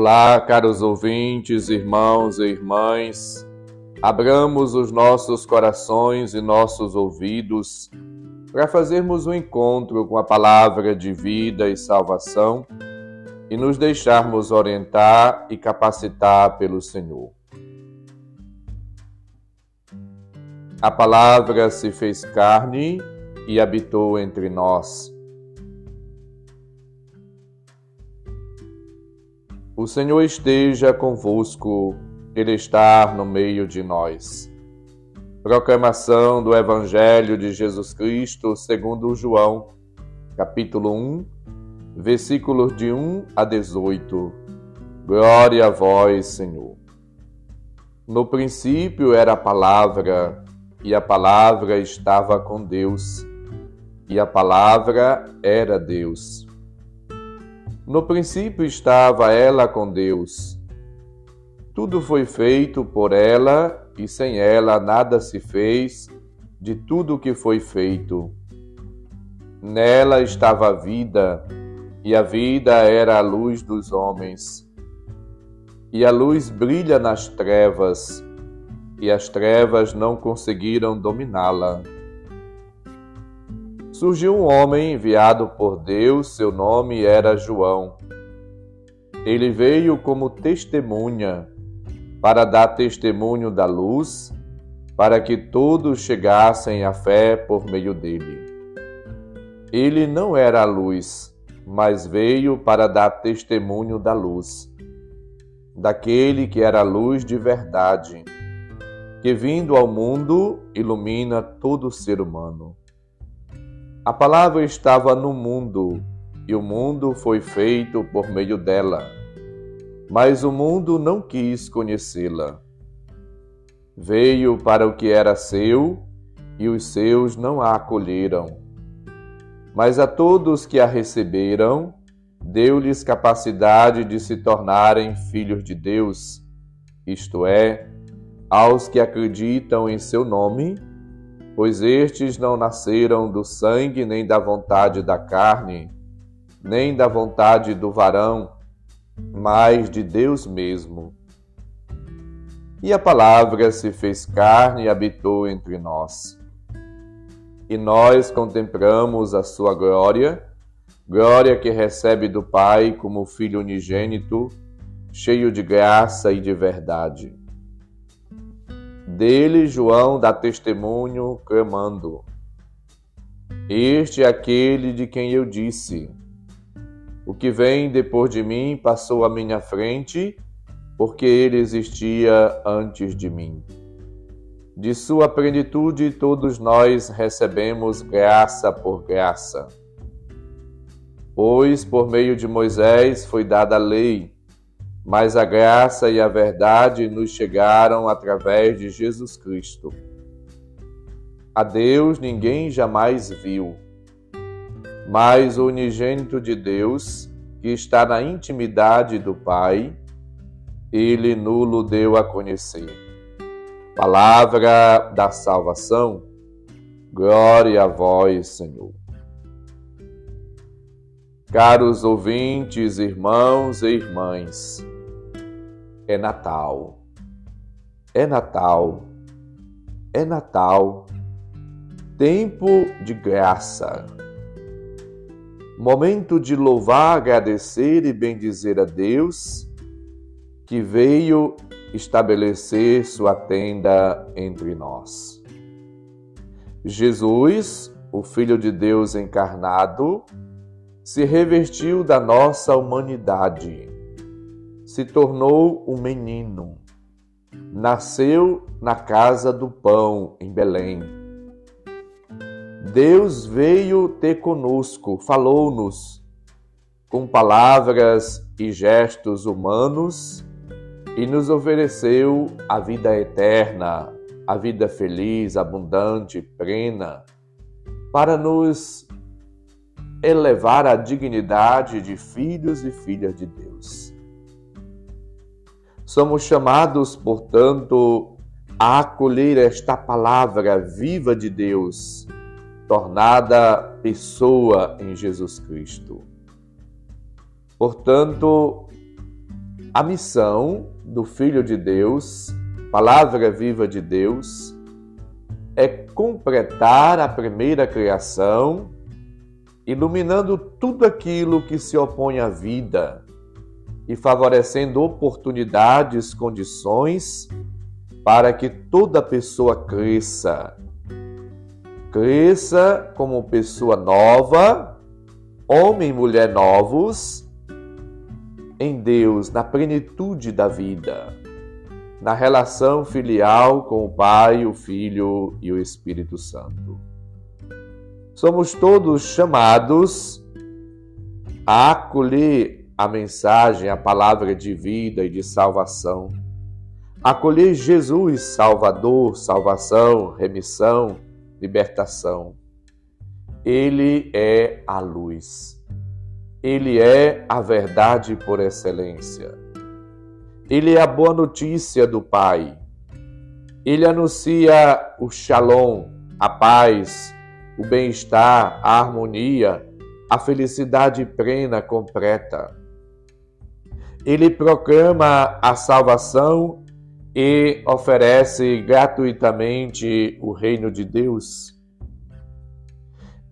Olá, caros ouvintes, irmãos e irmãs. Abramos os nossos corações e nossos ouvidos para fazermos um encontro com a palavra de vida e salvação e nos deixarmos orientar e capacitar pelo Senhor. A palavra se fez carne e habitou entre nós. O Senhor esteja convosco, Ele está no meio de nós. Proclamação do Evangelho de Jesus Cristo segundo João, capítulo 1, versículos de 1 a 18. Glória a vós, Senhor. No princípio era a palavra, e a palavra estava com Deus, e a palavra era Deus. No princípio estava ela com Deus. Tudo foi feito por ela e sem ela nada se fez de tudo o que foi feito. Nela estava a vida, e a vida era a luz dos homens. E a luz brilha nas trevas, e as trevas não conseguiram dominá-la. Surgiu um homem enviado por Deus, seu nome era João. Ele veio como testemunha, para dar testemunho da luz, para que todos chegassem à fé por meio dele. Ele não era a luz, mas veio para dar testemunho da luz, daquele que era a luz de verdade, que vindo ao mundo ilumina todo ser humano. A palavra estava no mundo, e o mundo foi feito por meio dela, mas o mundo não quis conhecê-la. Veio para o que era seu, e os seus não a acolheram. Mas a todos que a receberam, deu-lhes capacidade de se tornarem filhos de Deus, isto é, aos que acreditam em seu nome pois estes não nasceram do sangue, nem da vontade da carne, nem da vontade do varão, mas de Deus mesmo. E a palavra se fez carne e habitou entre nós. E nós contemplamos a sua glória, glória que recebe do Pai como Filho unigênito, cheio de graça e de verdade. Dele João dá testemunho, clamando: Este é aquele de quem eu disse: O que vem depois de mim passou à minha frente, porque ele existia antes de mim. De sua plenitude todos nós recebemos graça por graça. Pois por meio de Moisés foi dada a lei, mas a graça e a verdade nos chegaram através de Jesus Cristo. A Deus ninguém jamais viu, mas o unigênito de Deus, que está na intimidade do Pai, ele nulo deu a conhecer. Palavra da salvação, glória a vós, Senhor. Caros ouvintes, irmãos e irmãs, é Natal. É Natal. É Natal. Tempo de graça. Momento de louvar, agradecer e bendizer a Deus que veio estabelecer sua tenda entre nós. Jesus, o Filho de Deus encarnado, se revestiu da nossa humanidade se tornou um menino. Nasceu na casa do pão, em Belém. Deus veio ter conosco, falou-nos com palavras e gestos humanos e nos ofereceu a vida eterna, a vida feliz, abundante, plena, para nos elevar à dignidade de filhos e filhas de Deus. Somos chamados, portanto, a acolher esta palavra viva de Deus, tornada pessoa em Jesus Cristo. Portanto, A missão do Filho de Deus, Palavra viva de Deus, é completar a primeira criação, iluminando tudo aquilo que se opõe à vida e favorecendo oportunidades, condições para que toda pessoa cresça. Cresça como pessoa nova, homem e mulher novos, em Deus, na plenitude da vida, na relação filial com o Pai, o Filho e o Espírito Santo. Somos todos chamados a acolher a mensagem, a palavra de vida e de salvação. Acolher Jesus, Salvador, salvação, remissão, libertação. Ele é a luz. Ele é a verdade por excelência. Ele é a boa notícia do Pai. Ele anuncia o shalom, a paz, o bem-estar, a harmonia, a felicidade plena, completa. Ele proclama a salvação e oferece gratuitamente o reino de Deus.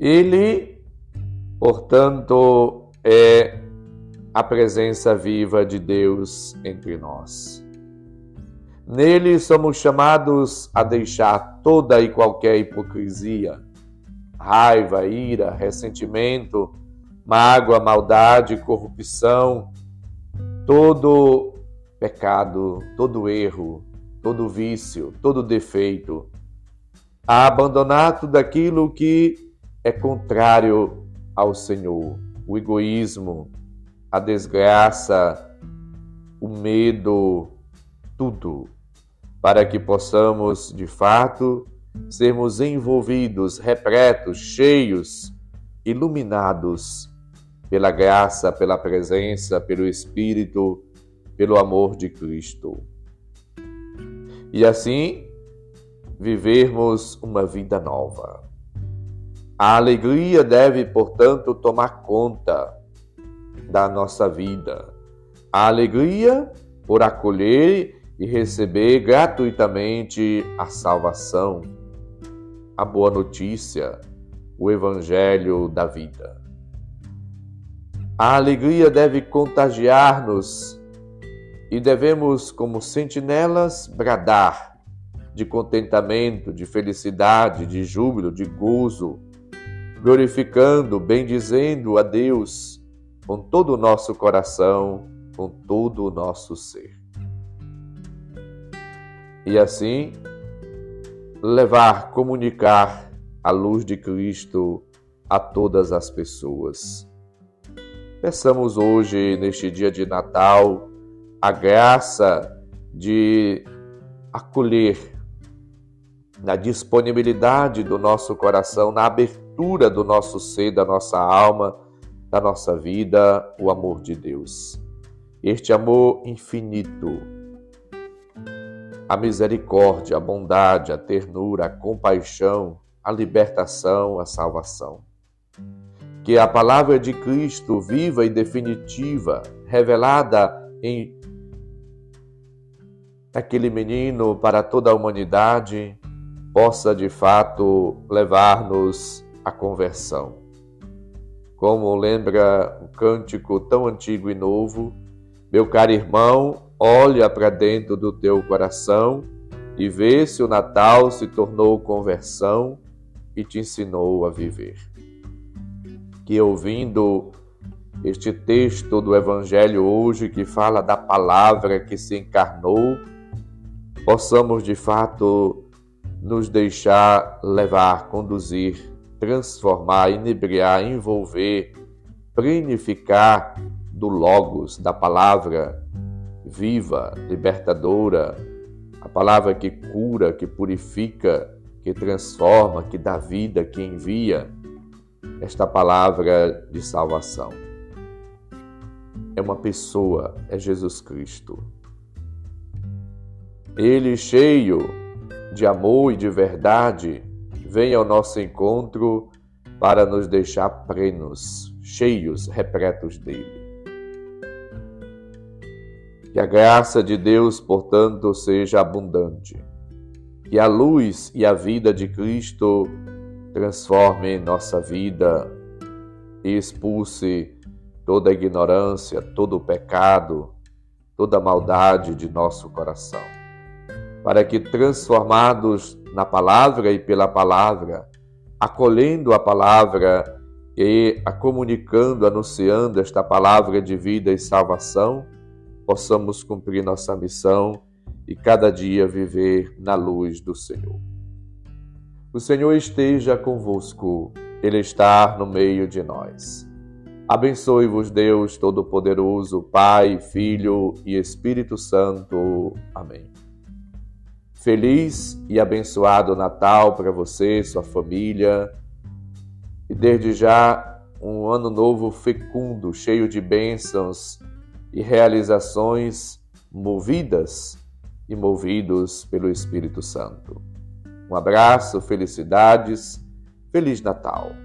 Ele, portanto, é a presença viva de Deus entre nós. Nele somos chamados a deixar toda e qualquer hipocrisia, raiva, ira, ressentimento, mágoa, maldade, corrupção, todo pecado, todo erro, todo vício, todo defeito, a abandonar tudo aquilo que é contrário ao Senhor. O egoísmo, a desgraça, o medo, tudo, para que possamos, de fato, sermos envolvidos, repletos, cheios, iluminados pela graça, pela presença, pelo Espírito, pelo amor de Cristo. E assim, vivermos uma vida nova. A alegria deve, portanto, tomar conta da nossa vida. A alegria por acolher e receber gratuitamente a salvação, a boa notícia, o evangelho da vida. A alegria deve contagiar-nos e devemos, como sentinelas, bradar de contentamento, de felicidade, de júbilo, de gozo, glorificando, bendizendo a Deus com todo o nosso coração, com todo o nosso ser. E assim, levar, comunicar a luz de Cristo a todas as pessoas. Peçamos hoje, neste dia de Natal, a graça de acolher na disponibilidade do nosso coração, na abertura do nosso ser, da nossa alma, da nossa vida, o amor de Deus. Este amor infinito, a misericórdia, a bondade, a ternura, a compaixão, a libertação, a salvação. Que a palavra de Cristo, viva e definitiva, revelada em aquele menino para toda a humanidade, possa de fato levar-nos a conversão. Como lembra o cântico tão antigo e novo, meu caro irmão, olha para dentro do teu coração e vê se o Natal se tornou conversão e te ensinou a viver. Que ouvindo este texto do Evangelho hoje que fala da palavra que se encarnou, possamos de fato nos deixar levar, conduzir transformar, inebriar, envolver, plenificar do Logos, da palavra viva, libertadora, a palavra que cura, que purifica, que transforma, que dá vida, que envia, esta palavra de salvação. É uma pessoa, é Jesus Cristo. Ele, cheio de amor e de verdade, venha ao nosso encontro para nos deixar plenos, cheios, repletos dele. Que a graça de Deus, portanto, seja abundante. Que a luz e a vida de Cristo transformem nossa vida e expulse toda a ignorância, todo o pecado, toda a maldade de nosso coração. Para que, transformados na palavra e pela palavra, acolhendo a palavra e a comunicando, anunciando esta palavra de vida e salvação, possamos cumprir nossa missão e cada dia viver na luz do Senhor. O Senhor esteja convosco, Ele está no meio de nós. Abençoe-vos, Deus Todo-Poderoso, Pai, Filho e Espírito Santo. Amém. Feliz e abençoado Natal para você, sua família, e desde já um ano novo fecundo, cheio de bênçãos e realizações movidas e movidos pelo Espírito Santo. Um abraço, felicidades, Feliz Natal!